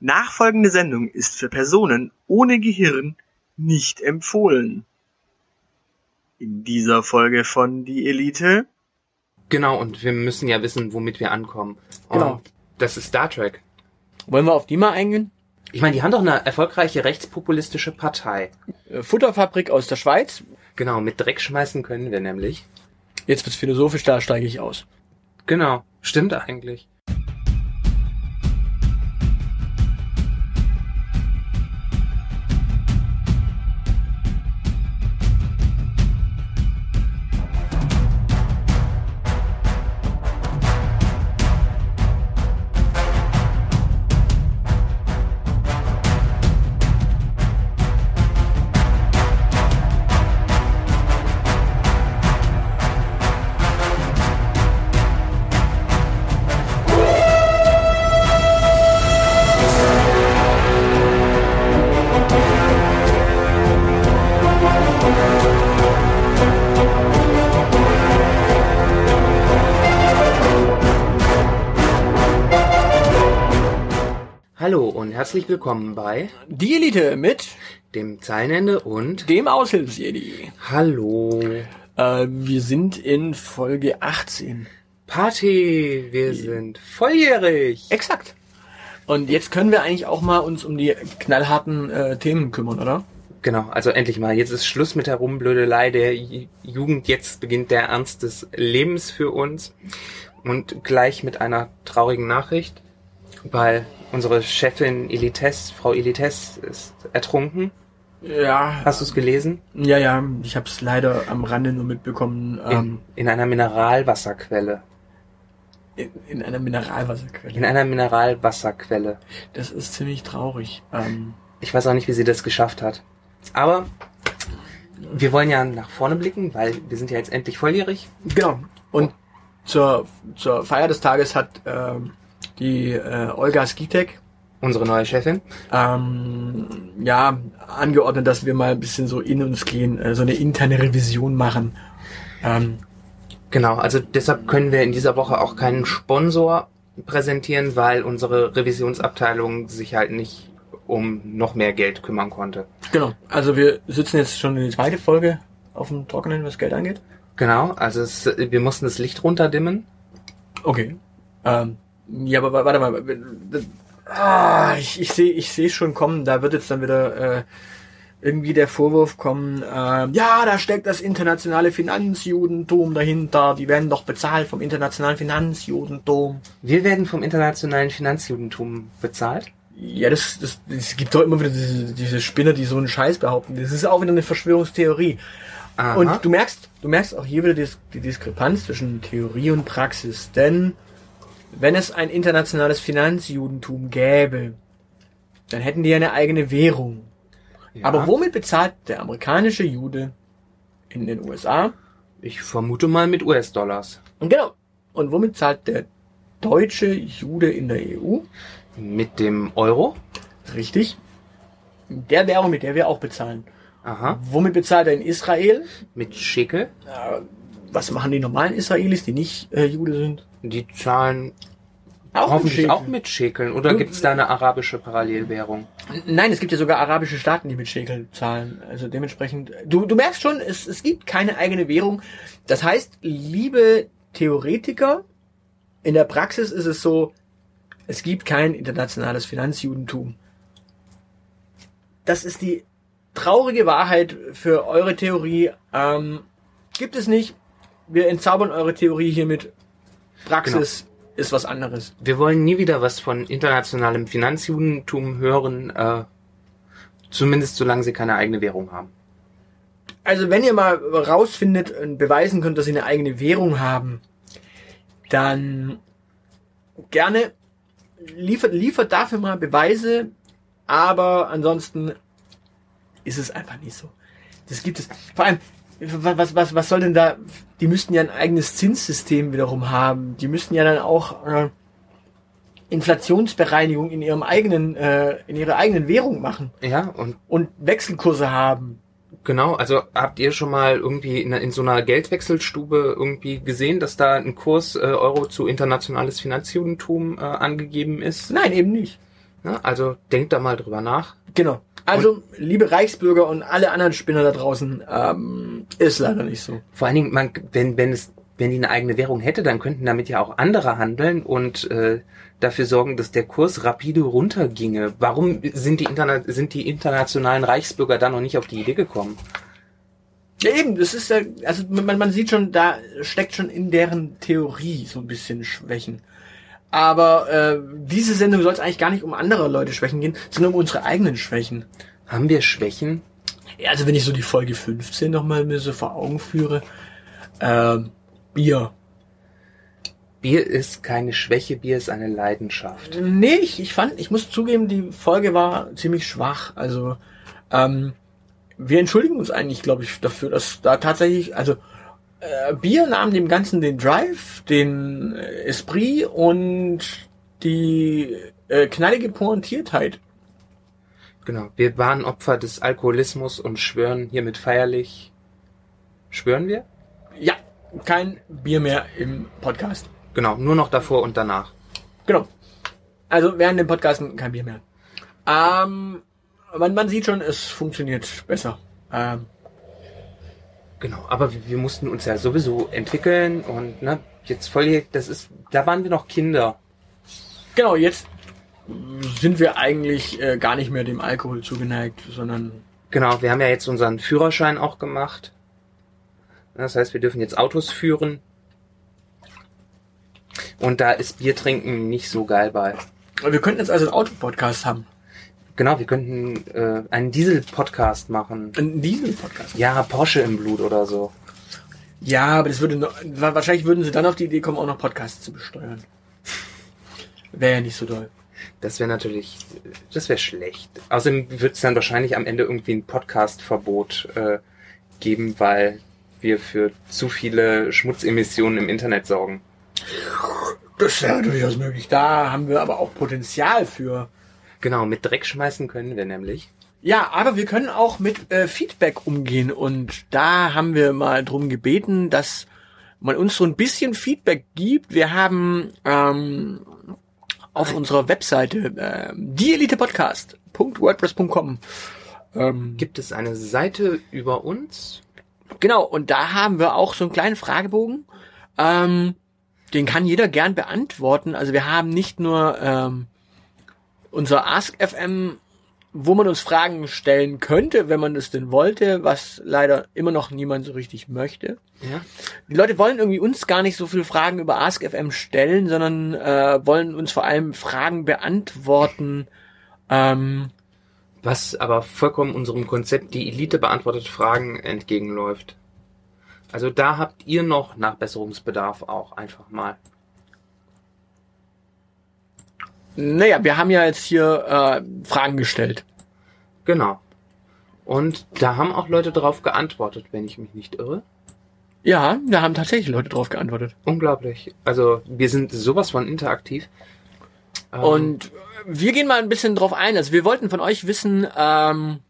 Nachfolgende Sendung ist für Personen ohne Gehirn nicht empfohlen. In dieser Folge von Die Elite. Genau, und wir müssen ja wissen, womit wir ankommen. Genau. Und das ist Star Trek. Wollen wir auf die mal eingehen? Ich meine, die haben doch eine erfolgreiche rechtspopulistische Partei. Äh, Futterfabrik aus der Schweiz. Genau, mit Dreck schmeißen können wir nämlich. Jetzt wird's philosophisch, da steige ich aus. Genau, stimmt eigentlich. Herzlich willkommen bei Die Elite mit dem Zeilenende und dem Aushilfsjedi. Hallo. Äh, wir sind in Folge 18. Party, wir sind volljährig. Exakt. Und jetzt können wir eigentlich auch mal uns um die knallharten äh, Themen kümmern, oder? Genau, also endlich mal. Jetzt ist Schluss mit der Rumblödelei der Jugend. Jetzt beginnt der Ernst des Lebens für uns. Und gleich mit einer traurigen Nachricht, weil unsere Chefin Elites, Frau Elites, ist ertrunken. Ja. Hast du es gelesen? Ja, ja. Ich habe es leider am Rande nur mitbekommen. In, Ähm, in einer Mineralwasserquelle. in, in einer Mineralwasserquelle. In einer Mineralwasserquelle. das ist ziemlich traurig. Ähm, Ich weiß auch nicht, wie sie das geschafft hat. Aber wir wollen ja nach vorne blicken, weil wir sind ja jetzt endlich volljährig. Genau. Und zur, zur Feier des Tages hat ähm, die äh, Olga Skitek Unsere neue Chefin. ähm, ja angeordnet, dass wir mal ein bisschen so in uns gehen, äh, so eine interne Revision machen. Ähm, Genau, also deshalb können wir in dieser Woche auch keinen Sponsor präsentieren, weil unsere Revisionsabteilung sich halt nicht um noch mehr Geld kümmern konnte. genau. Also wir sitzen jetzt schon in die zweite Folge auf dem Trockenen, was Geld angeht. Genau, also es, wir mussten das Licht runterdimmen. Okay. Ähm, ja, aber wa- warte mal. Ah, ich ich sehe ich sehe schon kommen, da wird jetzt dann wieder äh, irgendwie der Vorwurf kommen, ähm, ja, da steckt das internationale Finanzjudentum dahinter, die werden doch bezahlt vom internationalen Finanzjudentum. Wir werden vom internationalen Finanzjudentum bezahlt. Ja, das, das, es gibt doch immer wieder diese, diese Spinner, die so einen Scheiß behaupten. Das ist auch wieder eine Verschwörungstheorie. Aha. Und du merkst, du merkst auch hier wieder die, die Diskrepanz zwischen Theorie und Praxis. Denn wenn es ein internationales Finanzjudentum gäbe, dann hätten die eine eigene Währung. Ja. Aber womit bezahlt der amerikanische Jude in den USA? Ich vermute mal mit US-Dollars. Und genau. Und womit zahlt der deutsche Jude in der EU? Mit dem Euro. Richtig. Der Währung, mit der wir auch bezahlen. Aha. Womit bezahlt er in Israel? Mit Schekel. Was machen die normalen Israelis, die nicht äh, Jude sind? Die zahlen Auch hoffentlich Schekel. auch mit Schekeln. Oder gibt es da eine arabische Parallelwährung? Nein, es gibt ja sogar arabische Staaten, die mit Schekel zahlen. Also dementsprechend, du, du merkst schon, es, es gibt keine eigene Währung. Das heißt, liebe Theoretiker, in der Praxis ist es so, es gibt kein internationales Finanzjudentum. Das ist die traurige Wahrheit für eure Theorie. Ähm, gibt es nicht. Wir entzaubern eure Theorie hiermit. Praxis ist was anderes. Wir wollen nie wieder was von internationalem Finanzjudentum hören, äh, zumindest solange sie keine eigene Währung haben. Also wenn ihr mal rausfindet und beweisen könnt, dass sie eine eigene Währung haben, dann gerne liefert, liefert dafür mal Beweise, aber ansonsten ist es einfach nicht so. Das gibt es. Vor allem, was, was, was soll denn da, die müssten ja ein eigenes Zinssystem wiederum haben. Die müssten ja dann auch äh, Inflationsbereinigung in ihrem eigenen, äh, in ihrer eigenen Währung machen Ja, und und Wechselkurse haben. genau, also habt ihr schon mal irgendwie in, in so einer Geldwechselstube irgendwie gesehen, dass da ein Kurs äh, Euro zu internationales Finanzjudentum äh, angegeben ist? Nein, eben nicht. Ja, also denkt da mal drüber nach. Genau. Also, liebe Reichsbürger und alle anderen nach. Liebe Reichsbürger und alle anderen Spinner da draußen, ähm, ist leider nicht so. Vor allen Dingen, man, wenn, wenn es, wenn die eine eigene Währung hätte, dann könnten damit ja auch andere handeln und äh, dafür sorgen, dass der Kurs rapide runterginge. Warum sind die, interna sind die internationalen Reichsbürger da noch nicht auf die Idee gekommen? Ja, eben, das ist ja, also man, man sieht schon, da steckt schon in deren Theorie so ein bisschen Schwächen. Aber äh, diese Sendung soll es eigentlich gar nicht um andere Leute Schwächen gehen, sondern um unsere eigenen Schwächen. Haben wir Schwächen? Ja, also wenn ich so die Folge 15 nochmal mir so vor Augen führe, äh, Bier. Bier ist keine Schwäche, Bier ist eine Leidenschaft. Nee, ich, ich fand, ich muss zugeben, die Folge war ziemlich schwach. Also, ähm, wir entschuldigen uns eigentlich, glaube ich, dafür, dass da tatsächlich, also äh, Bier nahm dem Ganzen den Drive, den äh, Esprit und die äh, knallige Pointiertheit. Genau, wir waren Opfer des Alkoholismus und schwören hiermit feierlich. Schwören wir? Ja, kein Bier mehr im Podcast. Genau, nur noch davor und danach. Genau. Also während dem Podcast kein Bier mehr. Ähm, man, man sieht schon, es funktioniert besser. Ähm, Genau, aber wir, wir mussten uns ja sowieso entwickeln und ne, jetzt voll, das ist, da waren wir noch Kinder. genau, jetzt sind wir eigentlich äh, gar nicht mehr dem Alkohol zugeneigt, sondern Genau, wir haben ja jetzt unseren Führerschein auch gemacht. Das heißt, wir dürfen jetzt Autos führen. Und da ist Bier trinken nicht so geil bei. wir könnten jetzt also einen Autopodcast haben. Genau, wir könnten äh, einen Diesel-Podcast machen. Einen Diesel-Podcast. Ja, Porsche im Blut oder so. Ja, aber das würde noch, wa- wahrscheinlich würden sie dann auf die Idee kommen, auch noch Podcasts zu besteuern. Wäre ja nicht so doll. Das wäre natürlich, das wäre schlecht. Außerdem wird es dann wahrscheinlich am Ende irgendwie ein Podcast-Verbot äh, geben, weil wir für zu viele Schmutzemissionen im Internet sorgen. Das wäre durchaus möglich. Da haben wir aber auch Potenzial für. Genau, mit Dreck schmeißen können wir nämlich. Ja, aber wir können auch mit äh, Feedback umgehen und da haben wir mal drum gebeten, dass man uns so ein bisschen Feedback gibt. Wir haben ähm, auf unserer Webseite äh, dieelitepodcast.wordpress.com ähm, Gibt es eine Seite über uns? Genau, und da haben wir auch so einen kleinen Fragebogen. Ähm, den kann jeder gern beantworten. Also wir haben nicht nur ähm, unser AskFM, wo man uns Fragen stellen könnte, wenn man es denn wollte, was leider immer noch niemand so richtig möchte. Ja. Die Leute wollen irgendwie uns gar nicht so viele Fragen über AskFM stellen, sondern äh, wollen uns vor allem Fragen beantworten. Ähm, Was aber vollkommen unserem Konzept die Elite beantwortet Fragen entgegenläuft. Also da habt ihr noch Nachbesserungsbedarf auch einfach mal. Naja, wir haben ja jetzt hier äh, Fragen gestellt. Genau. Und da haben auch Leute drauf geantwortet, wenn ich mich nicht irre. Ja, da haben tatsächlich Leute drauf geantwortet. Unglaublich. Also wir sind sowas von interaktiv. Ähm, Und wir gehen mal ein bisschen drauf ein. Also wir wollten von euch wissen, ähm,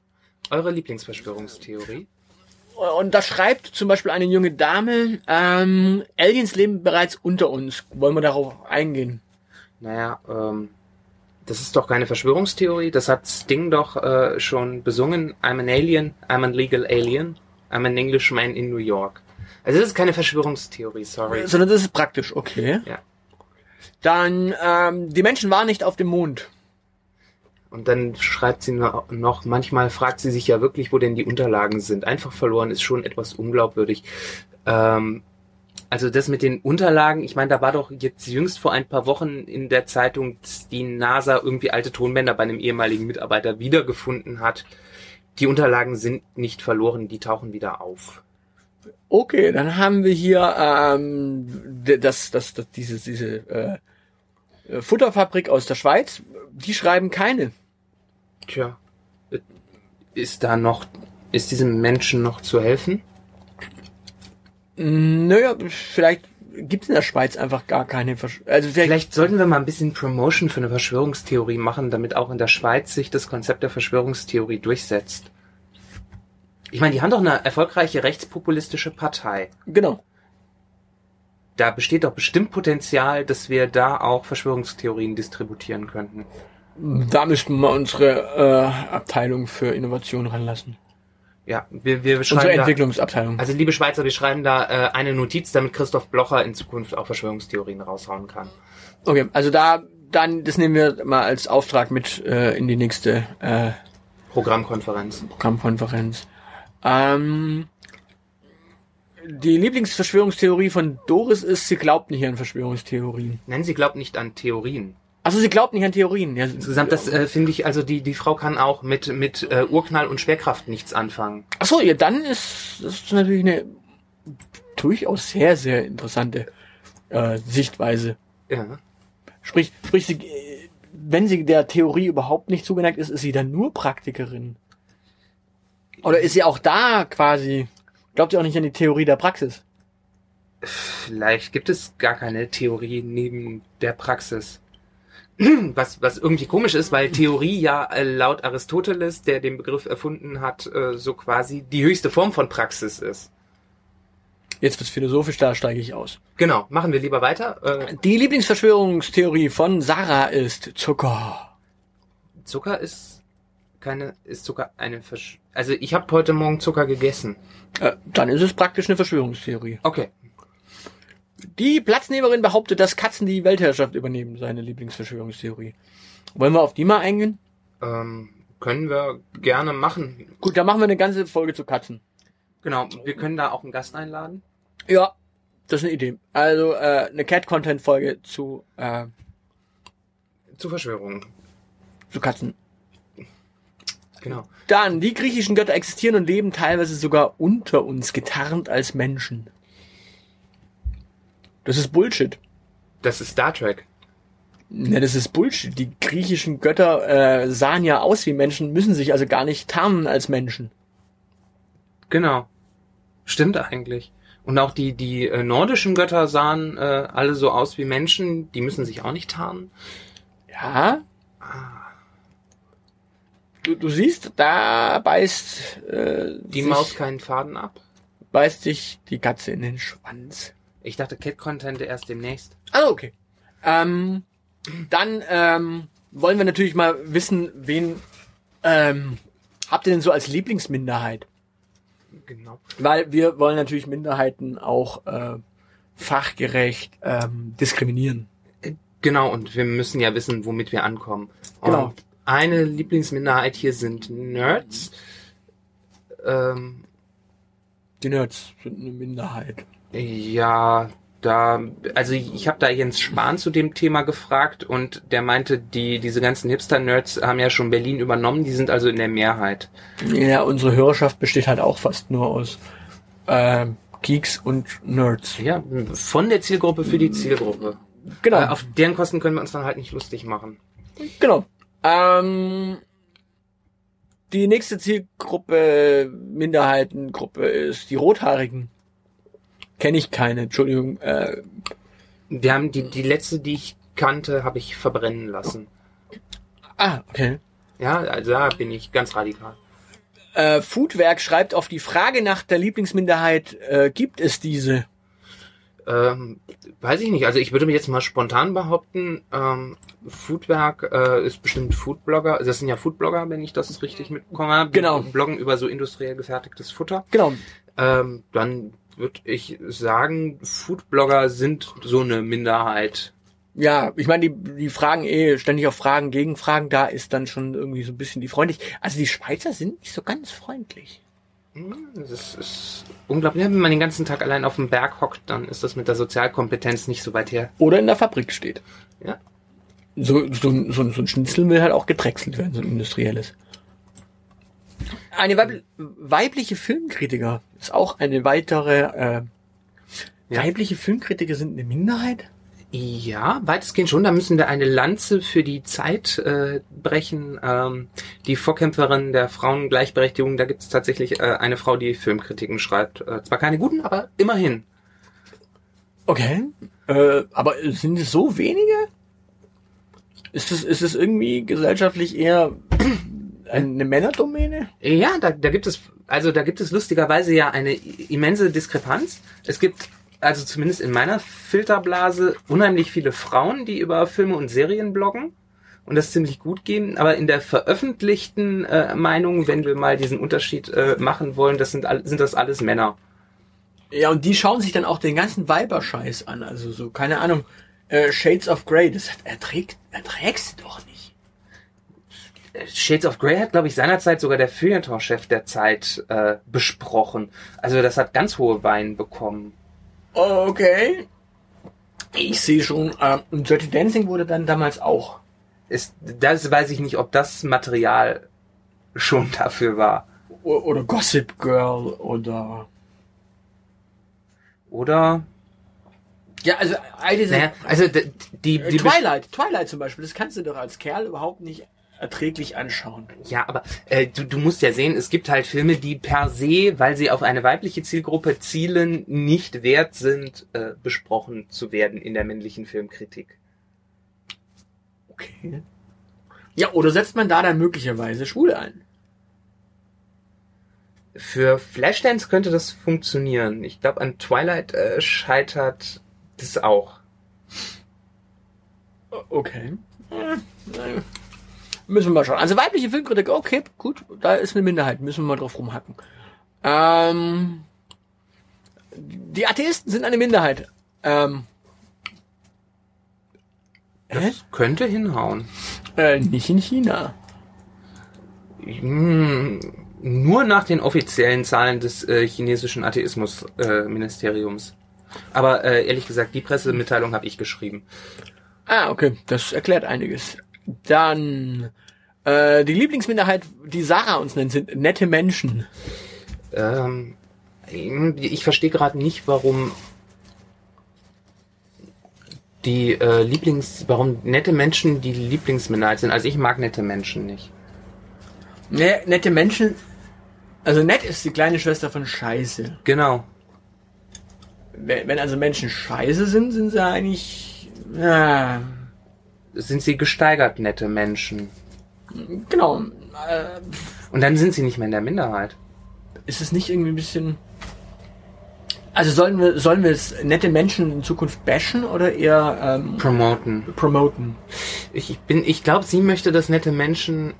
eure Lieblingsverschwörungstheorie? und da schreibt zum Beispiel eine junge Dame, ähm, Aliens leben bereits unter uns. Wollen wir darauf eingehen? Naja, ähm, das ist doch keine Verschwörungstheorie. Das hat Sting doch äh, schon besungen. I'm an alien, I'm an legal alien, I'm an Englishman in New York. Also das ist keine Verschwörungstheorie, sorry. Sondern das ist praktisch, okay. Ja. Dann, ähm, die Menschen waren nicht auf dem Mond. Und dann schreibt sie noch, manchmal fragt sie sich ja wirklich, wo denn die Unterlagen sind. Einfach verloren ist schon etwas unglaubwürdig. Ähm, also das mit den Unterlagen, ich meine, da war doch jetzt jüngst vor ein paar Wochen in der Zeitung, dass die NASA irgendwie alte Tonbänder bei einem ehemaligen Mitarbeiter wiedergefunden hat. Die Unterlagen sind nicht verloren, die tauchen wieder auf. Okay, dann haben wir hier ähm, das, das, das, diese, diese äh, Futterfabrik aus der Schweiz. Die schreiben keine. Tja, ist da noch, ist diesem Menschen noch zu helfen? Naja, vielleicht gibt es in der Schweiz einfach gar keine. Versch also vielleicht, Vielleicht sollten wir mal ein bisschen Promotion für eine Verschwörungstheorie machen, damit auch in der Schweiz sich das Konzept der Verschwörungstheorie durchsetzt. Ich meine, die haben doch eine erfolgreiche rechtspopulistische Partei. genau. Da besteht doch bestimmt Potenzial, dass wir da auch Verschwörungstheorien distributieren könnten. Da müssten wir unsere äh, Abteilung für Innovation ranlassen. Ja, wir, wir Unsere schreiben da, Entwicklungsabteilung. also liebe Schweizer, wir schreiben da äh, eine Notiz, damit Christoph Blocher in Zukunft auch Verschwörungstheorien raushauen kann. Okay, also da, dann, das nehmen wir mal als Auftrag mit äh, in die nächste äh, Programmkonferenz. Programmkonferenz. Ähm, die Lieblingsverschwörungstheorie von Doris ist, sie glaubt nicht an Verschwörungstheorien. Nennen Sie glaubt nicht an Theorien. Also sie glaubt nicht an Theorien. Ja, Insgesamt, das äh, finde ich, also die, die Frau kann auch mit, mit äh, Urknall und Schwerkraft nichts anfangen. Ach so, ja, dann ist das ist natürlich eine durchaus sehr, sehr interessante äh, Sichtweise. Ja. Sprich, sprich sie, äh, wenn sie der Theorie überhaupt nicht zugeneigt ist, ist sie dann nur Praktikerin. Oder ist sie auch da quasi, glaubt sie auch nicht an die Theorie der Praxis? Vielleicht gibt es gar keine Theorie neben der Praxis. Was, was irgendwie komisch ist, weil Theorie ja äh, laut Aristoteles, der den Begriff erfunden hat, äh, so quasi die höchste Form von Praxis ist. Jetzt wird's philosophisch, da steige ich aus. Genau, machen wir lieber weiter. Äh, Die Lieblingsverschwörungstheorie von Sarah ist Zucker. Zucker ist keine, ist Zucker eine Versch Also ich habe heute Morgen Zucker gegessen. Äh, dann ist es praktisch eine Verschwörungstheorie. Okay. Die Platznehmerin behauptet, dass Katzen die Weltherrschaft übernehmen, seine Lieblingsverschwörungstheorie. Wollen wir auf die mal eingehen? Ähm, können wir gerne machen. Gut, dann machen wir eine ganze Folge zu Katzen. Genau, wir können da auch einen Gast einladen. Ja, das ist eine Idee. Also äh, eine Cat-Content-Folge zu, äh, Zu Verschwörungen. zu Katzen. Genau. Dann, die griechischen Götter existieren und leben teilweise sogar unter uns, getarnt als Menschen. Das ist Bullshit. Das ist Star Trek. Ne, das ist Bullshit. Die griechischen Götter äh, sahen ja aus wie Menschen, müssen sich also gar nicht tarnen als Menschen. Genau. Stimmt eigentlich. Und auch die, die äh, nordischen Götter sahen äh, alle so aus wie Menschen, die müssen sich auch nicht tarnen. Ja. Du, du siehst, da beißt äh, Die Maus keinen Faden ab. beißt sich die Katze in den Schwanz. Ich dachte, Cat-Content erst demnächst. Ah, okay. Ähm, dann ähm, wollen wir natürlich mal wissen, wen ähm, habt ihr denn so als Lieblingsminderheit? Genau. Weil wir wollen natürlich Minderheiten auch äh, fachgerecht ähm, diskriminieren. Genau, und wir müssen ja wissen, womit wir ankommen. Genau. Und eine Lieblingsminderheit hier sind Nerds. Ähm, Die Nerds sind eine Minderheit. Ja, da, also ich, habe da Jens Spahn zu dem Thema gefragt und der meinte, die diese ganzen Hipster-Nerds haben ja schon Berlin übernommen, die sind also in der Mehrheit. Ja, unsere Hörerschaft besteht halt auch fast nur aus ähm, Geeks und Nerds. Ja, von der Zielgruppe für die Zielgruppe. Genau, Äh, auf deren Kosten können wir uns dann halt nicht lustig machen. genau. Ähm, die nächste Zielgruppe, Minderheitengruppe ist die Rothaarigen. Kenne ich keine, Entschuldigung. Äh, Wir haben die, die letzte, die ich kannte, habe ich verbrennen lassen. ah, okay. Ja, also da bin ich ganz radikal. Äh, Foodwerk schreibt auf die Frage nach der Lieblingsminderheit, äh, gibt es diese? Ähm, weiß ich nicht. Also ich würde mir jetzt mal spontan behaupten, ähm, Foodwerk äh, ist bestimmt Foodblogger. Also das sind ja Foodblogger, wenn ich das richtig mitbekomme. Die Genau. Bloggen über so industriell gefertigtes Futter. Genau. Ähm, dann würde ich sagen, Foodblogger sind so eine Minderheit. Ja, ich meine, die, die fragen eh ständig auf Fragen, Gegenfragen, da ist dann schon irgendwie so ein bisschen die freundlich. Also die Schweizer sind nicht so ganz freundlich. Hm, Das ist, unglaublich. Ja, Wenn man den ganzen Tag allein auf dem Berg hockt, dann ist das mit der Sozialkompetenz nicht so weit her. Oder in der Fabrik steht. Ja. So, so, so, so ein Schnitzel will halt auch gedrechselt werden, so ein industrielles. Eine weib weibliche Filmkritiker ist auch eine weitere, äh, Ja. weibliche Filmkritiker sind eine Minderheit? Ja, weitestgehend schon. Da müssen wir eine Lanze für die Zeit äh, brechen. Ähm, die Vorkämpferin der Frauengleichberechtigung, da gibt es tatsächlich äh, eine Frau, die Filmkritiken schreibt. Äh, zwar keine guten, aber immerhin. Okay. Äh, aber sind es so wenige? Ist es, ist es irgendwie gesellschaftlich eher eine Männerdomäne? Ja, da, da gibt es, also da gibt es lustigerweise ja eine immense Diskrepanz. Es gibt, also zumindest in meiner Filterblase, unheimlich viele Frauen, die über Filme und Serien bloggen. und das ziemlich gut gehen, aber in der veröffentlichten äh, Meinung, wenn wir mal diesen Unterschied äh, machen wollen, das sind, sind das alles Männer. Ja, und die schauen sich dann auch den ganzen Weiberscheiß an. Also so, keine Ahnung, äh, Shades of Grey, das erträgt, erträgst du doch nicht. Äh, Shades of Grey hat, glaube ich, seinerzeit sogar der Feuilleton-Chef der Zeit äh, besprochen. Also das hat ganz hohe Wein bekommen. Okay. Ich sehe schon, und Dirty Dancing wurde dann damals auch. Ist, das weiß ich nicht, ob das Material schon dafür war. O- Oder Gossip Girl oder... Oder? Ja, also all diese... Naja, also die, Äh, die Twilight, Twilight zum Beispiel, das kannst du doch als Kerl überhaupt nicht erträglich anschauen. Ja, aber äh, du, du musst ja sehen, es gibt halt Filme, die per se, weil sie auf eine weibliche Zielgruppe zielen, nicht wert sind, äh, besprochen zu werden in der männlichen Filmkritik. Okay. Ja, oder setzt man da dann möglicherweise Schwule ein? Für Flashdance könnte das funktionieren. Ich glaube, an Twilight äh, scheitert das auch. Okay. Müssen wir mal schauen. Also weibliche Filmkritik, okay, gut, da ist eine Minderheit, müssen wir mal drauf rumhacken. Ähm, die Atheisten sind eine Minderheit. Ähm, Das Hä? könnte hinhauen. äh, nicht in China. Hm, nur nach den offiziellen Zahlen des äh, chinesischen Atheismusministeriums. Äh. Aber äh, ehrlich gesagt, die Pressemitteilung habe ich geschrieben. Ah, okay, das erklärt einiges. Dann äh, die Lieblingsminderheit, die Sarah uns nennt, sind nette Menschen. Ähm, ich verstehe gerade nicht, warum die äh, Lieblings, warum nette Menschen die Lieblingsminderheit sind. Also ich mag nette Menschen nicht. Ne, nette Menschen. Also nett ist die kleine Schwester von Scheiße. Genau. Wenn, wenn also Menschen Scheiße sind, sind sie eigentlich. Ja, Sind sie gesteigert nette Menschen. genau. Äh, Und dann sind sie nicht mehr in der Minderheit. ist es nicht irgendwie ein bisschen. Also sollen wir sollen wir es nette Menschen in Zukunft bashen oder eher ähm, Promoten. promoten? Ich ich bin, ich glaube, sie möchte, dass nette Menschen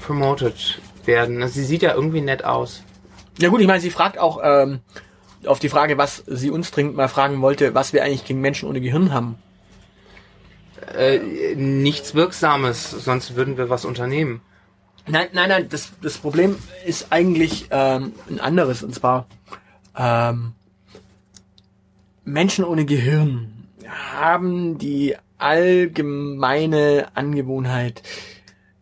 promoted werden. Also sie sieht ja irgendwie nett aus. Ja gut, ich meine, sie fragt auch ähm, auf die Frage, was sie uns dringend mal fragen wollte, was wir eigentlich gegen Menschen ohne Gehirn haben. Äh, nichts Wirksames, sonst würden wir was unternehmen. Nein, nein, nein, das, das Problem ist eigentlich ähm, ein anderes, und zwar ähm, Menschen ohne Gehirn haben die allgemeine Angewohnheit,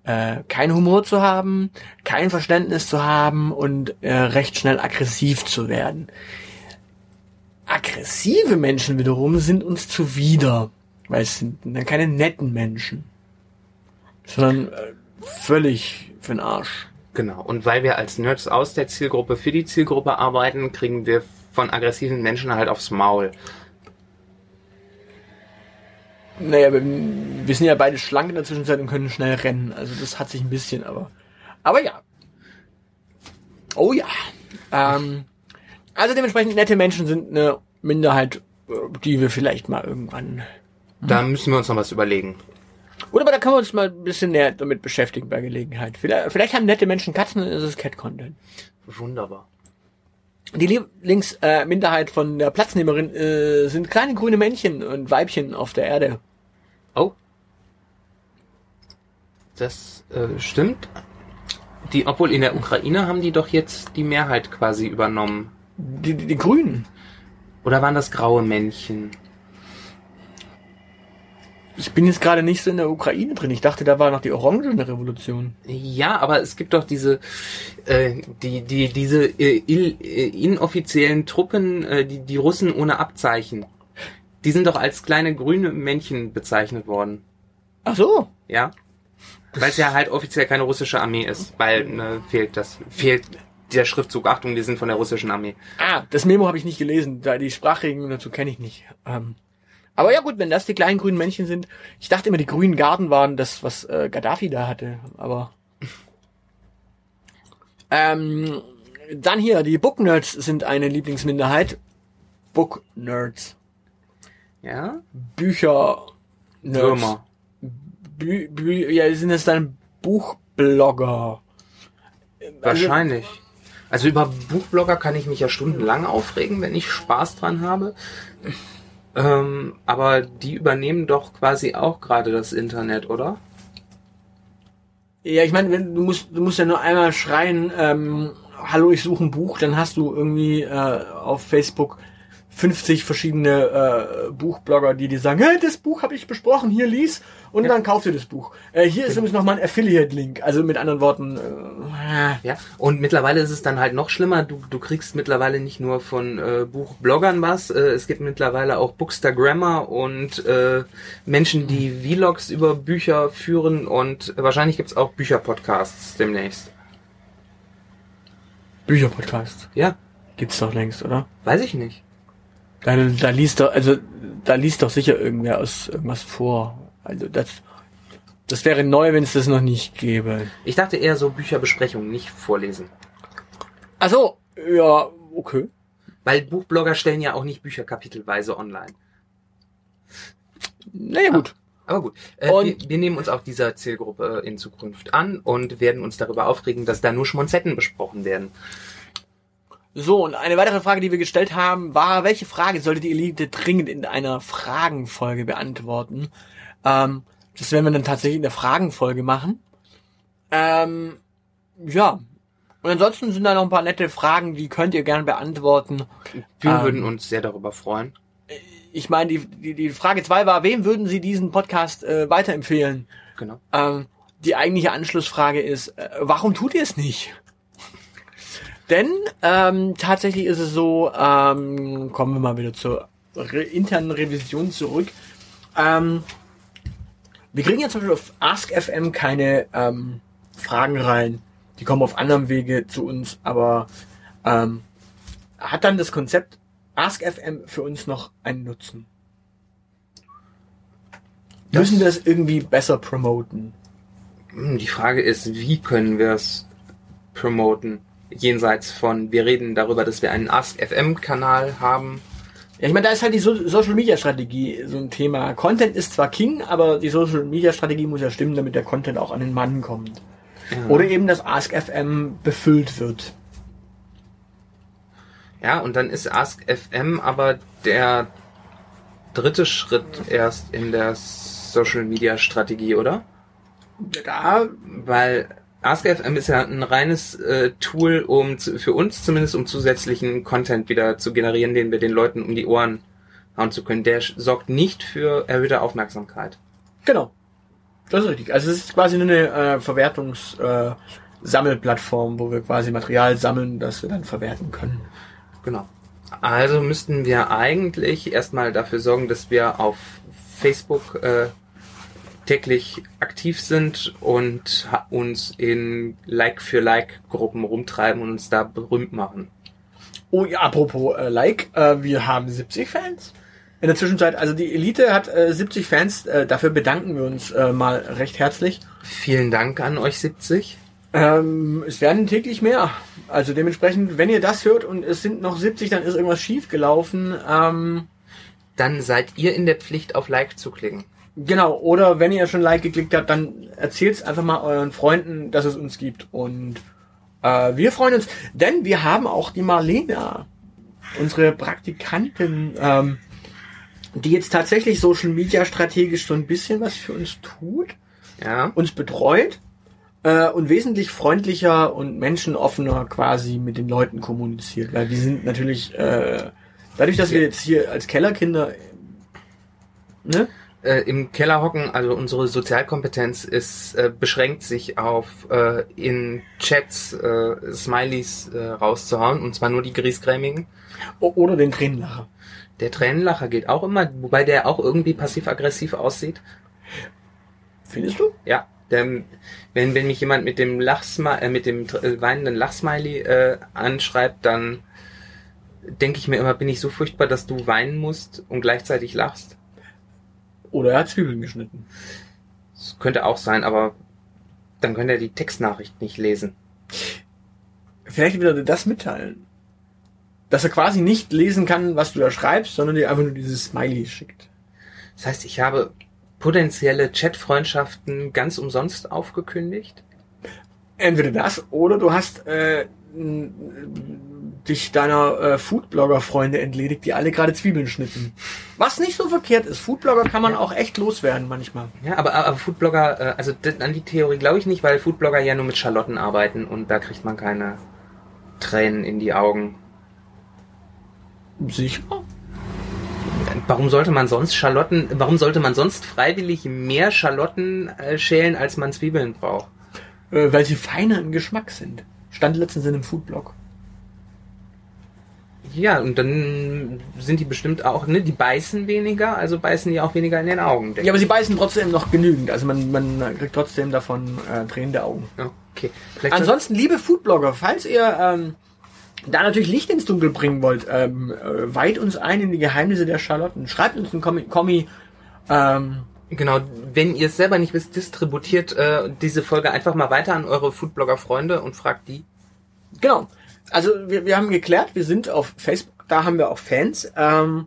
äh, keinen Humor zu haben, kein Verständnis zu haben und äh, recht schnell aggressiv zu werden. Aggressive Menschen wiederum sind uns zuwider, weil es sind dann keine netten Menschen, sondern äh, völlig für den Arsch. Genau. Und weil wir als Nerds aus der Zielgruppe für die Zielgruppe arbeiten, kriegen wir von aggressiven Menschen halt aufs Maul. Naja, wir, sind ja beide schlank in der Zwischenzeit und können schnell rennen. Also das hat sich ein bisschen, aber. Aber ja. Oh ja. Ähm, also dementsprechend nette Menschen sind eine Minderheit, äh, die wir vielleicht mal irgendwann. Da müssen wir uns noch was überlegen. Oder aber da können wir uns mal ein bisschen näher damit beschäftigen bei Gelegenheit. Vielleicht, vielleicht haben nette Menschen Katzen und ist es Cat-Content. Wunderbar. Die Lieblingsminderheit äh, von der Platznehmerin äh, sind kleine grüne Männchen und Weibchen auf der Erde. Oh. Das äh, stimmt. Die, obwohl in der Ukraine haben die doch jetzt die Mehrheit quasi übernommen. Die, die, die Grünen. Oder waren das graue Männchen? Ich bin jetzt gerade nicht so in der Ukraine drin. Ich dachte, da war noch die orangene Revolution. Ja, aber es gibt doch diese, äh, die, die, diese äh, il, äh, inoffiziellen Truppen, äh, die, die Russen ohne Abzeichen. Die sind doch als kleine grüne Männchen bezeichnet worden. Ach so. Ja? Weil es ja halt offiziell keine russische Armee ist. Weil ne, fehlt das, fehlt der Schriftzug. Achtung, die sind von der russischen Armee. Ah, das Memo habe ich nicht gelesen. Da die Sprachregeln dazu kenne ich nicht. Ähm, aber ja gut, wenn das die kleinen grünen Männchen sind. Ich dachte immer, die grünen Garten waren das, was äh, Gaddafi da hatte. Aber ähm, dann hier, die Book Nerds sind eine Lieblingsminderheit. Book Nerds. Ja? Bücher Nerds. Bü Bü ja, sind es dann Buchblogger? Wahrscheinlich. Also über Buchblogger kann ich mich ja stundenlang aufregen, wenn ich Spaß dran habe. Ähm, aber die übernehmen doch quasi auch gerade das Internet, oder? Ja, ich meine, du musst, du musst ja nur einmal schreien, ähm, hallo, ich suche ein Buch, dann hast du irgendwie äh, auf Facebook 50 verschiedene äh, Buchblogger, die dir sagen, hey, das Buch habe ich besprochen, hier lies und Ja. dann kauf dir das Buch. Äh, hier ist übrigens nochmal ein Affiliate-Link. Also mit anderen Worten, äh, Ja. Und mittlerweile ist es dann halt noch schlimmer. Du, du kriegst mittlerweile nicht nur von äh, Buchbloggern was. Äh, es gibt mittlerweile auch Bookstagrammer und äh, Menschen, die Vlogs über Bücher führen und wahrscheinlich gibt's auch Bücherpodcasts demnächst. Bücherpodcast. Ja, Gibt's doch längst, oder? weiß ich nicht. Da, da liest doch, also da liest doch sicher irgendwer aus irgendwas vor. Also das, das wäre neu, wenn es das noch nicht gäbe. Ich dachte eher so Bücherbesprechungen, nicht vorlesen. Ach so, ja, okay. Weil Buchblogger stellen ja auch nicht Bücher kapitelweise online. Naja, gut. Aber gut, äh, Und- wir, wir nehmen uns auch dieser Zielgruppe in Zukunft an und werden uns darüber aufregen, dass da nur Schmonzetten besprochen werden. So, und eine weitere Frage, die wir gestellt haben, war, welche Frage sollte die Elite dringend in einer Fragenfolge beantworten? Ähm, das werden wir dann tatsächlich in der Fragenfolge machen. Ähm, ja. Und ansonsten sind da noch ein paar nette Fragen, die könnt ihr gerne beantworten. Wir Ähm. würden uns sehr darüber freuen. Ich meine, die, die, die Frage zwei war, wem würden Sie diesen Podcast äh, weiterempfehlen? Genau. Ähm, die eigentliche Anschlussfrage ist, äh, warum tut ihr es nicht? Denn ähm, tatsächlich ist es so, ähm, kommen wir mal wieder zur re internen Revision zurück. Ähm, wir kriegen jetzt zum Beispiel auf AskFM keine ähm, Fragen rein. Die kommen auf anderem Wege zu uns, aber ähm, hat dann das Konzept AskFM für uns noch einen Nutzen? Das- Müssen wir es irgendwie besser promoten? Hm, Die Frage ist, wie können wir es promoten? Jenseits von, wir reden darüber, dass wir einen Ask-FM-Kanal haben. Ja, ich meine, da ist halt die so Social Media Strategie so ein Thema. Content ist zwar King, aber die Social Media Strategie muss ja stimmen, damit der Content auch an den Mann kommt. Ja. Oder eben, dass AskFM befüllt wird. Ja, und dann ist Ask-FM aber der dritte Schritt erst in der Social-Media-Strategie, oder? Da, Weil AskFM ist ja ein reines äh, Tool, um zu, für uns zumindest, um zusätzlichen Content wieder zu generieren, den wir den Leuten um die Ohren hauen zu können. Der sorgt nicht für erhöhte Aufmerksamkeit. genau. Das ist richtig. Also es ist quasi nur eine äh, Verwertungs äh, Sammelplattform, wo wir quasi Material sammeln, das wir dann verwerten können. Genau. Also müssten wir eigentlich erstmal dafür sorgen, dass wir auf Facebook äh, täglich aktiv sind und uns in Like für Like Gruppen rumtreiben und uns da berühmt machen. Oh ja, apropos äh, Like, äh, wir haben 70 Fans. In der Zwischenzeit, also die Elite hat äh, 70 Fans, äh, dafür bedanken wir uns äh, mal recht herzlich. Vielen Dank an euch 70. Ähm, es werden täglich mehr. Also dementsprechend, wenn ihr das hört und es sind noch 70, dann ist irgendwas schief gelaufen. Ähm, Dann seid ihr in der Pflicht, auf Like zu klicken. Genau, oder wenn ihr schon Like geklickt habt, dann erzählt einfach mal euren Freunden, dass es uns gibt. Und äh, wir freuen uns, denn wir haben auch die Marlena, unsere Praktikantin, ähm, die jetzt tatsächlich Social Media strategisch so ein bisschen was für uns tut. Ja. uns betreut äh, und wesentlich freundlicher und menschenoffener quasi mit den Leuten kommuniziert. Weil wir sind natürlich, äh, dadurch, dass wir jetzt hier als Kellerkinder, ne? Äh, Im Keller hocken, also unsere Sozialkompetenz ist äh, beschränkt sich auf äh, in Chats äh, Smileys äh, rauszuhauen und zwar nur die griesgrämigen. Oder den Tränenlacher. Der Tränenlacher geht auch immer, wobei der auch irgendwie passiv-aggressiv aussieht. Findest du? Ja, der, wenn, wenn mich jemand mit dem Lachsma äh, mit dem äh, weinenden Lachsmiley äh, anschreibt, dann denke ich mir immer, bin ich so furchtbar, dass du weinen musst und gleichzeitig lachst. Oder er hat Zwiebeln geschnitten. Das könnte auch sein, aber dann könnte er die Textnachricht nicht lesen. Vielleicht würde er das mitteilen. Dass er quasi nicht lesen kann, was du da schreibst, sondern dir einfach nur dieses Smiley schickt. Das heißt, ich habe potenzielle Chat-Freundschaften ganz umsonst aufgekündigt? Entweder das oder du hast äh, dich deiner äh, Foodblogger-Freunde entledigt, die alle gerade Zwiebeln schnitten. Was nicht so verkehrt ist. Foodblogger kann man auch echt loswerden manchmal. Ja, aber, aber Foodblogger, äh, also an die Theorie glaube ich nicht, weil Foodblogger ja nur mit Schalotten arbeiten und da kriegt man keine Tränen in die Augen. Sicher? Warum sollte man sonst Schalotten, warum sollte man sonst freiwillig mehr Schalotten äh, schälen, als man Zwiebeln braucht? Äh, weil sie feiner im Geschmack sind. Stand letztens in einem Foodblog. Ja, und dann sind die bestimmt auch, ne, die beißen weniger, also beißen die auch weniger in den Augen. Ja, aber sie beißen trotzdem noch genügend. Also man, man kriegt trotzdem davon äh, tränende Augen. Okay. Vielleicht Ansonsten, liebe Foodblogger, falls ihr ähm, da natürlich Licht ins Dunkel bringen wollt, ähm, äh, weiht uns ein in die Geheimnisse der Charlotten. Schreibt uns einen Kommi. Kommi ähm, Genau, wenn ihr es selber nicht wisst, distributiert äh, diese Folge einfach mal weiter an eure Foodblogger-Freunde und fragt die. genau. Also wir, wir haben geklärt, wir sind auf Facebook, da haben wir auch Fans. Ähm,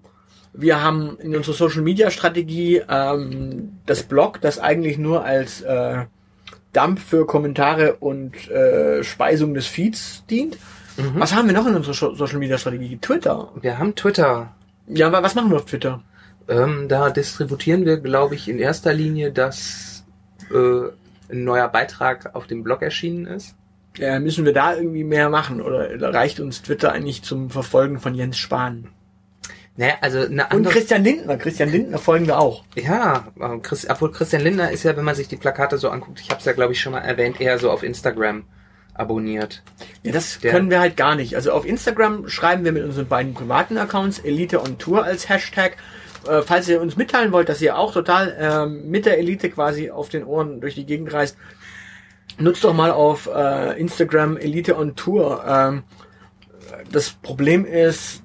wir haben in unserer Social Media Strategie ähm, das Blog, das eigentlich nur als äh, Dump für Kommentare und äh, Speisung des Feeds dient. Was haben wir noch in unserer Social Media Strategie? Twitter. Wir haben Twitter. Ja, aber was machen wir auf Twitter? Ähm, da distributieren wir, glaube ich, in erster Linie, dass äh, ein neuer Beitrag auf dem Blog erschienen ist. Äh, müssen wir da irgendwie mehr machen? Oder reicht uns Twitter eigentlich zum Verfolgen von Jens Spahn? Naja, also eine Und andere. Christian Lindner. Christian Lindner folgen wir auch. Ja, Chris, obwohl Christian Lindner ist ja, wenn man sich die Plakate so anguckt, ich habe es ja, glaube ich, schon mal erwähnt, eher so auf Instagram abonniert. Ja, das Der- können wir halt gar nicht. Also auf Instagram schreiben wir mit unseren beiden privaten Accounts Elite on Tour als Hashtag. Äh, falls ihr uns mitteilen wollt, dass ihr auch total ähm, mit der Elite quasi auf den Ohren durch die Gegend reist, nutzt doch mal auf äh, Instagram Elite on Tour. Ähm, das Problem ist,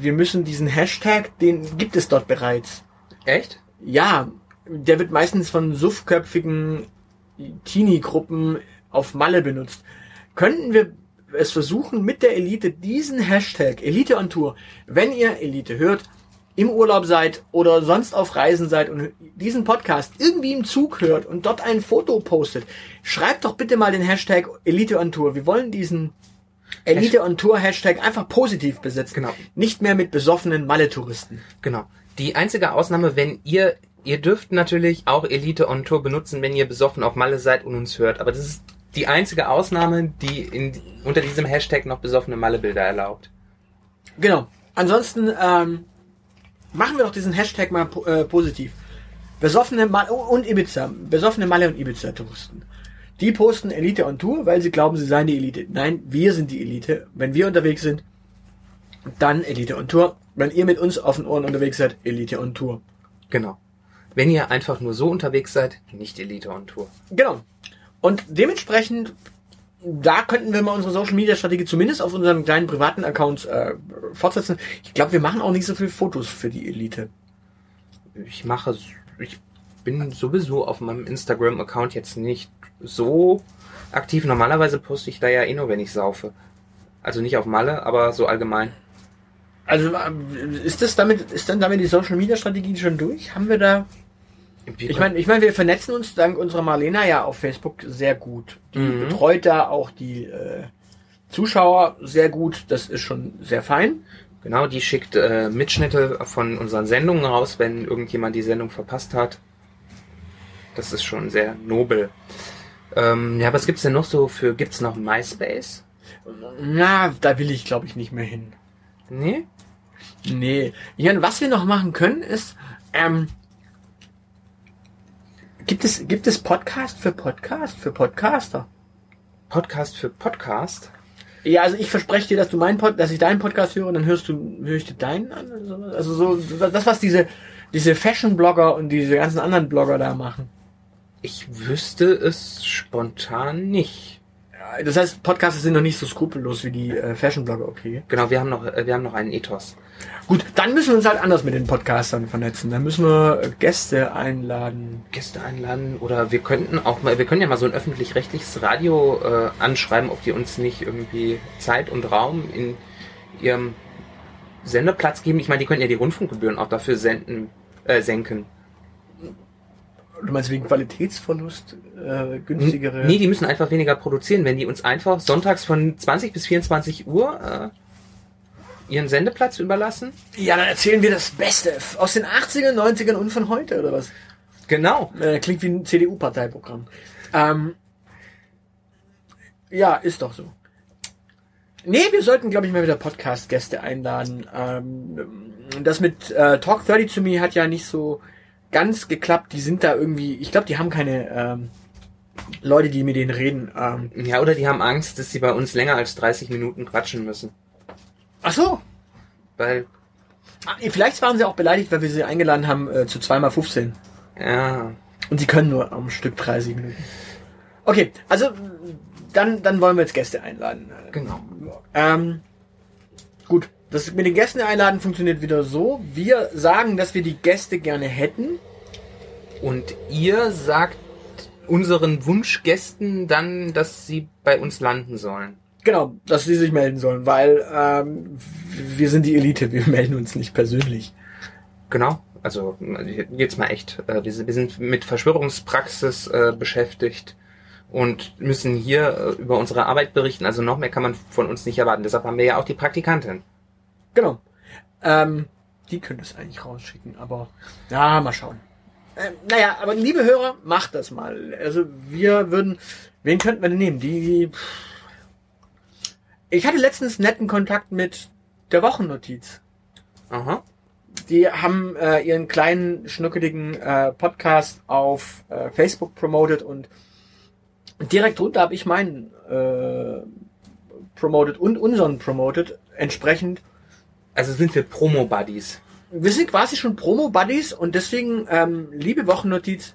wir müssen diesen Hashtag, den gibt es dort bereits. Echt? Ja, der wird meistens von suffköpfigen Teenie-Gruppen auf Malle benutzt. Könnten wir es versuchen, mit der Elite diesen Hashtag Elite on Tour, wenn ihr Elite hört, im Urlaub seid oder sonst auf Reisen seid und diesen Podcast irgendwie im Zug hört und dort ein Foto postet, schreibt doch bitte mal den Hashtag Elite on Tour. Wir wollen diesen Elite on Tour Hashtag einfach positiv besetzen. Genau. Nicht mehr mit besoffenen Malle-Touristen. Genau. Die einzige Ausnahme, wenn ihr, ihr dürft natürlich auch Elite on Tour benutzen, wenn ihr besoffen auf Malle seid und uns hört. Aber das ist die einzige Ausnahme, die in, unter diesem Hashtag noch besoffene Malle-Bilder erlaubt. Genau. Ansonsten ähm, machen wir doch diesen Hashtag mal äh, positiv. Besoffene Mal und Ibiza, besoffene Malle und Ibiza Touristen. Die posten Elite on Tour, weil sie glauben, sie seien die Elite. Nein, wir sind die Elite. Wenn wir unterwegs sind, dann Elite on Tour. Wenn ihr mit uns auf den Ohren unterwegs seid, Elite on Tour. Genau. Wenn ihr einfach nur so unterwegs seid, nicht Elite on Tour. Genau. Und dementsprechend, da könnten wir mal unsere Social Media Strategie zumindest auf unseren kleinen privaten Accounts äh, fortsetzen. Ich glaube, wir machen auch nicht so viele Fotos für die Elite. Ich mache, ich bin sowieso auf meinem Instagram-Account jetzt nicht so aktiv. Normalerweise poste ich da ja eh nur, wenn ich saufe. Also nicht auf Malle, aber so allgemein. Also ähm, ist das damit, ist dann damit die Social Media Strategie schon durch? Haben wir da? Ich meine, ich meine, wir vernetzen uns dank unserer Marlena ja auf Facebook sehr gut. Die Mhm. betreut da auch die äh, Zuschauer sehr gut. Das ist schon sehr fein. Genau, die schickt äh, Mitschnitte von unseren Sendungen raus, wenn irgendjemand die Sendung verpasst hat. Das ist schon sehr nobel. Ähm, ja, was gibt's denn noch so für, gibt's noch MySpace? Na, da will ich, glaube ich, nicht mehr hin. Nee? Nee. Jan, was wir noch machen können, ist, ähm, gibt es, gibt es Podcast für Podcast, für Podcaster? Podcast für Podcast? Ja, also ich verspreche dir, dass du meinen Pod, dass ich deinen Podcast höre und dann hörst du, höre ich dir deinen an. Also so, das, was diese, diese Fashion-Blogger und diese ganzen anderen Blogger da machen. Ich wüsste es spontan nicht. Das heißt, Podcasts sind noch nicht so skrupellos wie die äh, Fashion-Blogger, okay. Genau, wir haben noch, äh, wir haben noch einen Ethos. Gut, dann müssen wir uns halt anders mit den Podcastern vernetzen. Dann müssen wir Gäste einladen. Gäste einladen oder wir könnten auch mal, wir können ja mal so ein öffentlich-rechtliches Radio äh, anschreiben, ob die uns nicht irgendwie Zeit und Raum in ihrem Sendeplatz geben. Ich meine, die könnten ja die Rundfunkgebühren auch dafür senden, äh, senken. Du meinst wegen Qualitätsverlust äh, günstigere? Nee, die müssen einfach weniger produzieren, wenn die uns einfach sonntags von 20 bis 24 Uhr äh, ihren Sendeplatz überlassen. Ja, dann erzählen wir das Beste aus den 80ern, 90ern und von heute, oder was? Genau. Äh, klingt wie ein CDU-Parteiprogramm. Ähm, ja, ist doch so. Nee, wir sollten, glaube ich, mal wieder Podcast-Gäste einladen. Ähm, das mit äh, Talk 30 to Me hat ja nicht so ganz geklappt. Die sind da irgendwie, ich glaube, die haben keine ähm, Leute, die mit denen reden. Ähm, Ja, oder die haben Angst, dass sie bei uns länger als 30 Minuten quatschen müssen. ach so. Weil, Ah, Vielleicht waren sie auch beleidigt, weil wir sie eingeladen haben äh, zu zweimal 15. ja, Und sie können nur am Stück 30 Minuten. Okay, also dann, dann wollen wir jetzt Gäste einladen. genau. Ähm, das mit den Gästen einladen funktioniert wieder so. Wir sagen, dass wir die Gäste gerne hätten. Und ihr sagt unseren Wunschgästen dann, dass sie bei uns landen sollen. Genau, dass sie sich melden sollen, weil ähm, wir sind die Elite, wir melden uns nicht persönlich. Genau. Also jetzt mal echt. äh, Wir sind, wir sind mit Verschwörungspraxis äh, beschäftigt und müssen hier äh, über unsere Arbeit berichten. Also noch mehr kann man von uns nicht erwarten. Deshalb haben wir ja auch die Praktikantin. Genau. Ähm, die können es eigentlich rausschicken, aber ja, mal schauen. Ähm, naja, aber liebe Hörer, macht das mal. Also wir würden, wen könnten wir denn nehmen? Die, ich hatte letztens netten Kontakt mit der Wochennotiz. Aha. Die haben äh, ihren kleinen, schnuckeligen äh, Podcast auf äh, Facebook promotet und direkt drunter habe ich meinen äh, promoted und unseren promoted. Entsprechend, Also sind wir Promo-Buddies. wir sind quasi schon Promo-Buddies und deswegen, ähm, liebe Wochennotiz,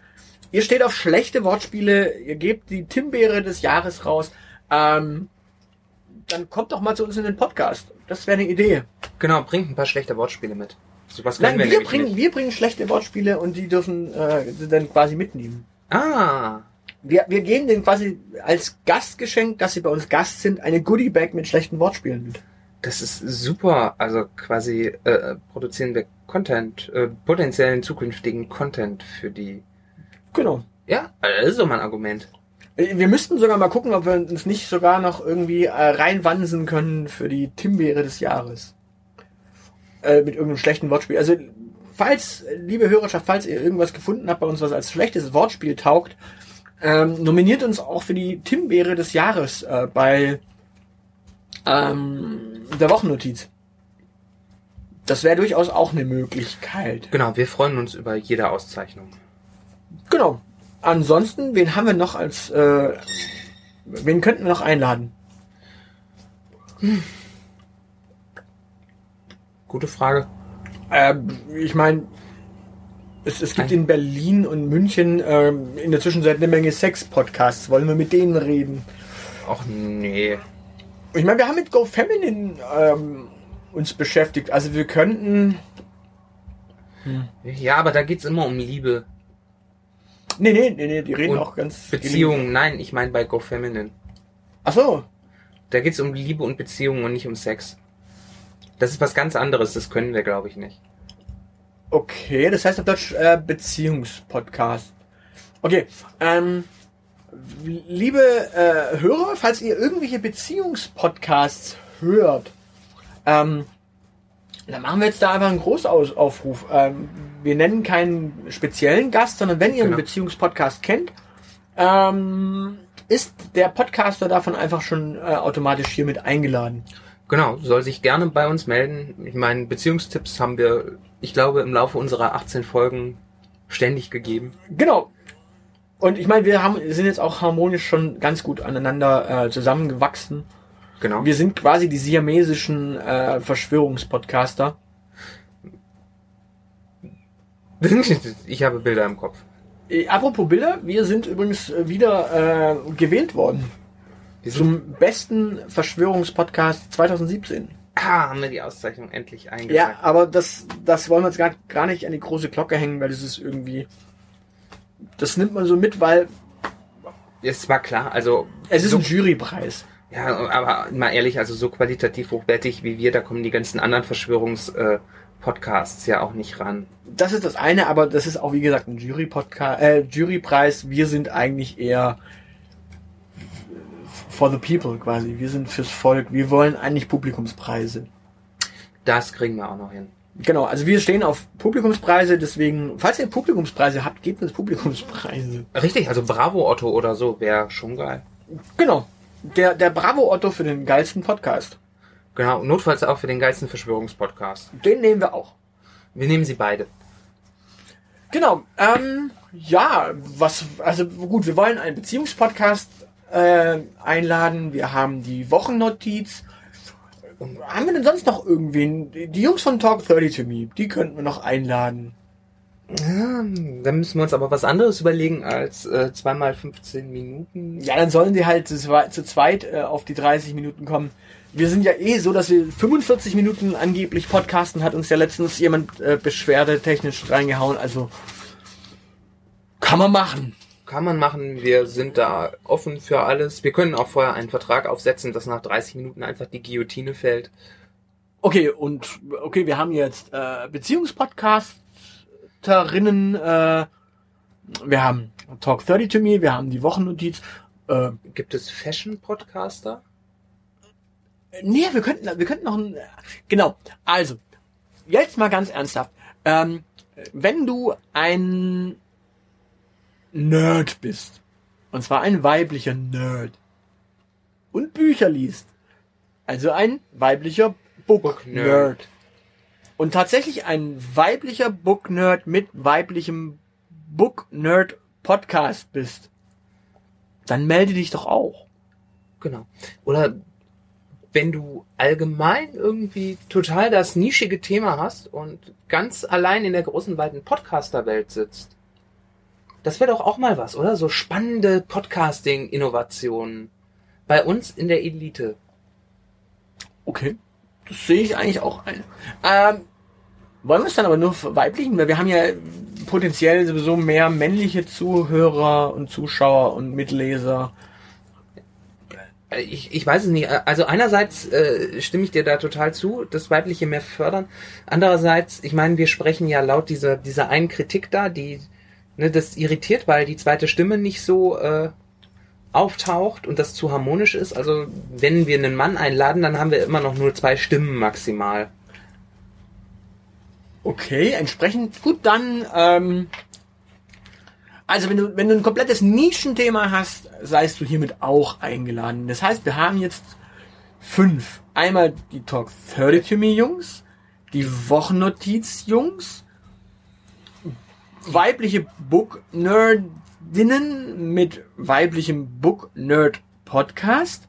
ihr steht auf schlechte Wortspiele, ihr gebt die Timbeere des Jahres raus, ähm, dann kommt doch mal zu uns in den Podcast. Das wäre eine Idee. Genau, bringt ein paar schlechte Wortspiele mit. So was Nein, wir, nämlich bringen, nicht. wir bringen schlechte Wortspiele und die dürfen äh, dann quasi mitnehmen. Ah, Wir, wir geben denen quasi als Gastgeschenk, dass sie bei uns Gast sind, eine Goodie-Bag mit schlechten Wortspielen mit. Das ist super. Also quasi äh, produzieren wir Content, äh, potenziellen zukünftigen Content für die. Genau. Ja, also das ist so mein Argument. Äh, Wir müssten sogar mal gucken, ob wir uns nicht sogar noch irgendwie äh, reinwansen können für die Timbeere des Jahres. Äh, mit irgendeinem schlechten Wortspiel. Also, falls, liebe Hörerschaft, falls ihr irgendwas gefunden habt bei uns, was als schlechtes Wortspiel taugt, ähm, nominiert uns auch für die Timbeere des Jahres äh, bei ähm, der Wochennotiz. Das wäre durchaus auch eine Möglichkeit. Genau, wir freuen uns über jede Auszeichnung. Genau. Ansonsten, wen haben wir noch als, äh, wen könnten wir noch einladen? Gute Frage. Ähm, ich meine, es, es gibt Ein- in Berlin und München ähm, in der Zwischenzeit eine Menge Sex-Podcasts. Wollen wir mit denen reden? Ach nee. Ich meine, wir haben mit Go Feminine ähm, uns beschäftigt. Also wir könnten. Ja, aber da geht's immer um Liebe. Nee, nee, nee, nee, die reden Und auch ganz. Beziehungen. Nein, ich meine bei Go Feminine. Ach so. Da geht's um Liebe und Beziehungen und nicht um Sex. Das ist was ganz anderes, das können wir, glaube ich, nicht. Okay, das heißt auf Deutsch äh, Beziehungspodcast. Okay, ähm, liebe äh, Hörer, falls ihr irgendwelche Beziehungspodcasts hört, ähm, dann machen wir jetzt da einfach einen Großaufruf. Ähm, wir nennen keinen speziellen Gast, sondern wenn ihr Genau. einen Beziehungspodcast kennt, ähm, ist der Podcaster davon einfach schon äh, automatisch hier mit eingeladen. Genau, soll sich gerne bei uns melden. Ich meine, Beziehungstipps haben wir, ich glaube, im Laufe unserer 18 Folgen ständig gegeben. Genau. Und ich meine, wir haben, sind jetzt auch harmonisch schon ganz gut aneinander äh, zusammengewachsen. Genau. Wir sind quasi die siamesischen äh, Verschwörungspodcaster. ich habe Bilder im Kopf. Äh, apropos Bilder, wir sind übrigens äh, wieder äh, gewählt worden zum besten Verschwörungspodcast 2017. ah, haben wir die Auszeichnung endlich Ja, eingesagt. aber das, das wollen wir jetzt gar, gar nicht an die große Glocke hängen, weil das ist irgendwie, das nimmt man so mit, weil Es war klar, also es ist so, ein Jurypreis. Ja, aber mal ehrlich, also so qualitativ hochwertig wie wir, da kommen die ganzen anderen Verschwörungs-Podcasts ja auch nicht ran. Das ist das eine, aber das ist auch wie gesagt ein Jury-Podcast, äh, Jurypreis. Wir sind eigentlich eher for the people quasi. Wir sind fürs Volk. Wir wollen eigentlich Publikumspreise. Das kriegen wir auch noch hin. Genau, also wir stehen auf Publikumspreise, deswegen, falls ihr Publikumspreise habt, gebt uns Publikumspreise. Richtig, also Bravo Otto oder so wäre schon geil. Genau. Der, der Bravo Otto für den geilsten Podcast. Genau, notfalls auch für den geilsten Verschwörungspodcast. Den nehmen wir auch. Wir nehmen sie beide. Genau. Ähm, ja, was, also gut, wir wollen einen Beziehungspodcast äh, einladen. Wir haben die Wochennotiz. Haben wir denn sonst noch irgendwen? Die Jungs von Talk 30 to Me, die könnten wir noch einladen. Ja, dann müssen wir uns aber was anderes überlegen als äh, zweimal 15 Minuten. Ja, dann sollen die halt zu, zu zweit äh, auf die 30 Minuten kommen. Wir sind ja eh so, dass wir 45 Minuten angeblich podcasten, hat uns ja letztens jemand äh, Beschwerde technisch reingehauen. Also kann man machen. Kann man machen, wir sind da offen für alles. Wir können auch vorher einen Vertrag aufsetzen, dass nach 30 Minuten einfach die Guillotine fällt. Okay, und okay, wir haben jetzt äh, Beziehungspodcasterinnen, äh, wir haben Talk 30 to Me, wir haben die Wochennotiz. Äh, Gibt es Fashion-Podcaster? nee, wir könnten, wir könnten noch ein, genau, also, jetzt mal ganz ernsthaft. Ähm, wenn du ein Nerd bist, und zwar ein weiblicher Nerd, und Bücher liest, also ein weiblicher Book-Nerd, und tatsächlich ein weiblicher Book-Nerd mit weiblichem Book-Nerd-Podcast bist, dann melde dich doch auch. Genau. Oder wenn du allgemein irgendwie total das nischige Thema hast und ganz allein in der großen, weiten Podcaster-Welt sitzt. Das wäre doch auch mal was, oder? So spannende Podcasting-Innovationen. Bei uns in der Elite. Okay. Das sehe ich eigentlich auch ein. Ähm, wollen wir es dann aber nur verweiblichen? Weil wir haben ja potenziell sowieso mehr männliche Zuhörer und Zuschauer und Mitleser. Äh, Ich, ich weiß es nicht. Also einerseits äh, stimme ich dir da total zu, das Weibliche mehr fördern. Andererseits, ich meine, wir sprechen ja laut dieser, dieser einen Kritik da, die ne, das irritiert, weil die zweite Stimme nicht so äh, auftaucht und das zu harmonisch ist. Also wenn wir einen Mann einladen, dann haben wir immer noch nur zwei Stimmen maximal. Okay, entsprechend gut dann. Ähm, also wenn du wenn du ein komplettes Nischenthema hast, seist du hiermit auch eingeladen. Das heißt, wir haben jetzt fünf. Einmal die Talk 30 to Me Jungs, die Wochennotiz Jungs, weibliche Book Nerdinnen mit weiblichem Book Nerd Podcast,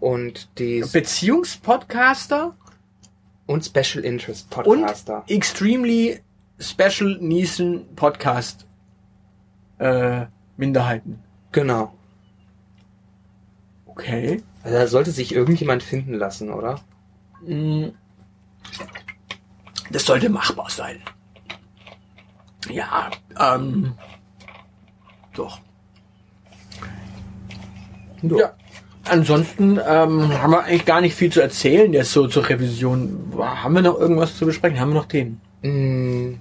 Und die Beziehungspodcaster und Special Interest und Podcaster. extremely special Nichen Podcast äh, Minderheiten. Genau. Okay. Also da sollte sich irgendjemand finden lassen, oder? Mm. Das sollte machbar sein. Ja, ähm. Doch. Ja. Ansonsten ähm, haben wir eigentlich gar nicht viel zu erzählen jetzt so zur Revision. Haben wir noch irgendwas zu besprechen? Haben wir noch Themen? Mm.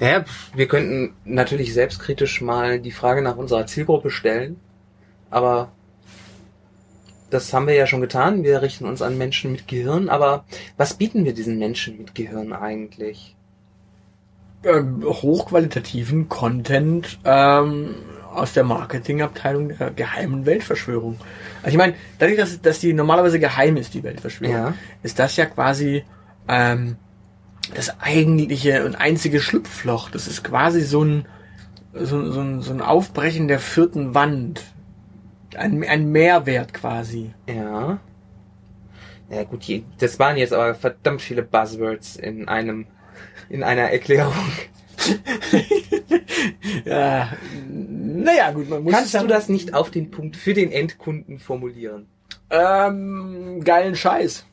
Naja, wir könnten natürlich selbstkritisch mal die Frage nach unserer Zielgruppe stellen, aber das haben wir ja schon getan. Wir richten uns an Menschen mit Gehirn, aber was bieten wir diesen Menschen mit Gehirn eigentlich? Ähm, hochqualitativen Content ähm, aus der Marketingabteilung der geheimen Weltverschwörung. Also ich meine, dadurch, dass, dass die normalerweise geheim ist, die Weltverschwörung, Ja. ist das ja quasi ähm, das eigentliche und einzige Schlupfloch. Das ist quasi so ein, so, so, ein, so ein Aufbrechen der vierten Wand. Ein, ein Mehrwert quasi. Ja. Ja gut, das waren jetzt aber verdammt viele Buzzwords in einem in einer Erklärung. Ja, naja, gut, man muss Kannst du das nicht auf den Punkt für den Endkunden formulieren? Ähm, geilen Scheiß.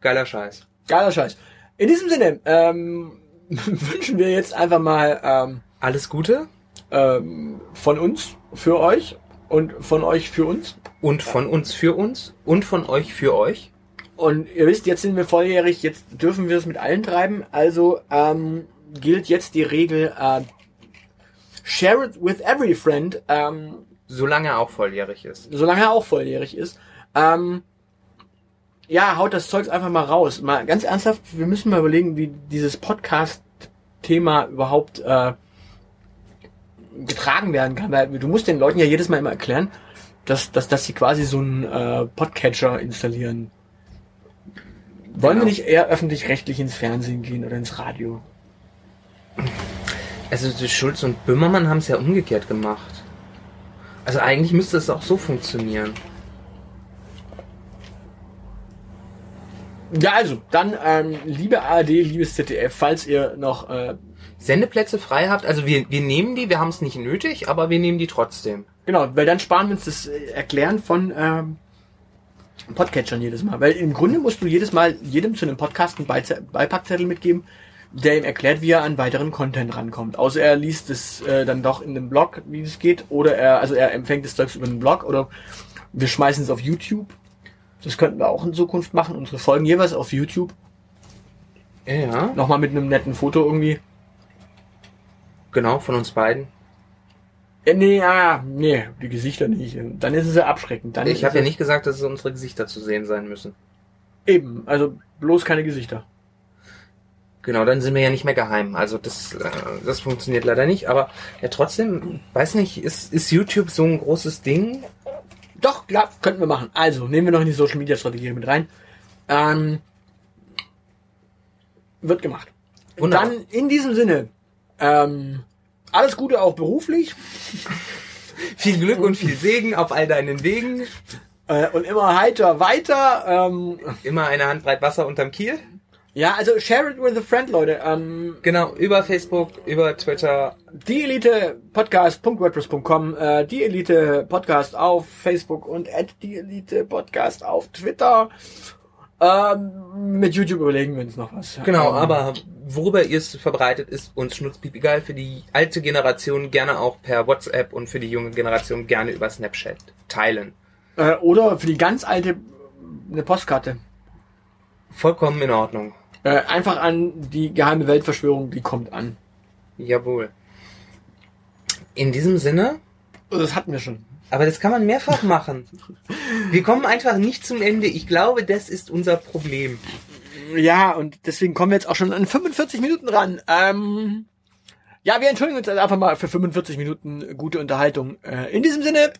Geiler Scheiß. Geiler Scheiß. In diesem Sinne, ähm, wünschen wir jetzt einfach mal ähm, Alles Gute? ähm, von uns für euch und von euch für uns. Und von uns für uns und von euch für euch. Und ihr wisst, jetzt sind wir volljährig, jetzt dürfen wir es mit allen treiben. Also ähm, gilt jetzt die Regel äh, Share it with every friend, ähm, Solange er auch volljährig ist. solange er auch volljährig ist. Ähm, ja, haut das Zeugs einfach mal raus. Mal ganz ernsthaft, wir müssen mal überlegen, wie dieses Podcast-Thema überhaupt äh, getragen werden kann. Weil du musst den Leuten ja jedes Mal immer erklären, dass, dass, dass sie quasi so einen äh, Podcatcher installieren. Wollen Genau. wir nicht eher öffentlich-rechtlich ins Fernsehen gehen oder ins Radio? Also Schulz und Böhmermann haben es ja umgekehrt gemacht. Also eigentlich müsste es auch so funktionieren. Ja, also, dann, ähm, liebe ARD, liebes ZDF, falls ihr noch, äh, Sendeplätze frei habt, also wir, wir nehmen die, wir haben es nicht nötig, aber wir nehmen die trotzdem. genau, weil dann sparen wir uns das äh, Erklären von ähm, Podcatchern jedes Mal. Weil im Grunde musst du jedes Mal jedem zu einem Podcast einen Beize- Beipackzettel mitgeben, der ihm erklärt, wie er an weiteren Content rankommt. Außer er liest es äh, dann doch in dem Blog, wie es geht, oder er, also er empfängt das Zeugs über den Blog, oder wir schmeißen es auf YouTube. Das könnten wir auch in Zukunft machen, unsere Folgen jeweils auf YouTube. Ja, Nochmal mit einem netten Foto irgendwie. genau, von uns beiden. Ja, nee, ah, nee, die Gesichter nicht. Dann ist es ja abschreckend. Dann Ich habe ja nicht gesagt, dass es unsere Gesichter zu sehen sein müssen. Eben, also bloß keine Gesichter. Genau, dann sind wir ja nicht mehr geheim. Also das, äh, das funktioniert leider nicht. Aber ja, trotzdem, weiß nicht, ist, ist YouTube so ein großes Ding? Doch, klar, könnten wir machen. Also, nehmen wir noch in die Social Media Strategie mit rein. Ähm, wird gemacht. Wunderbar. Dann in diesem Sinne, ähm, alles Gute auch beruflich Viel Glück und viel Segen auf all deinen Wegen. äh, und immer heiter weiter. Ähm, Immer eine Handbreit Wasser unterm Kiel. ja, also share it with a friend, Leute. Ähm, Genau, über Facebook, über Twitter. die Elite Podcast.wordpress.com, äh, die Elite Podcast auf Facebook und at die Elite Podcast auf Twitter. Ähm, mit YouTube überlegen wir uns noch was. Genau, Ähm, aber worüber ihr es verbreitet, ist uns schnutzpiep egal. Für die alte Generation gerne auch per WhatsApp und für die junge Generation gerne über Snapchat teilen. Äh, oder für die ganz alte eine Postkarte. Vollkommen in Ordnung. Äh, einfach an die geheime Weltverschwörung, die kommt an. Jawohl. In diesem Sinne, Das hatten wir schon. Aber das kann man mehrfach machen. Wir kommen einfach nicht zum Ende. Ich glaube, das ist unser Problem. Ja, und deswegen kommen wir jetzt auch schon an 45 Minuten ran. Ähm, ja, wir entschuldigen uns einfach mal für 45 Minuten gute Unterhaltung. Äh, in diesem Sinne,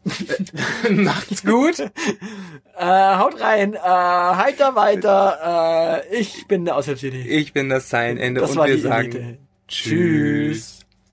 Macht's gut. äh, haut rein, äh, heiter weiter. Äh, ich bin der Aushilfs-CD. Ich bin das Zeilenende Das und wir sagen Elite. Tschüss.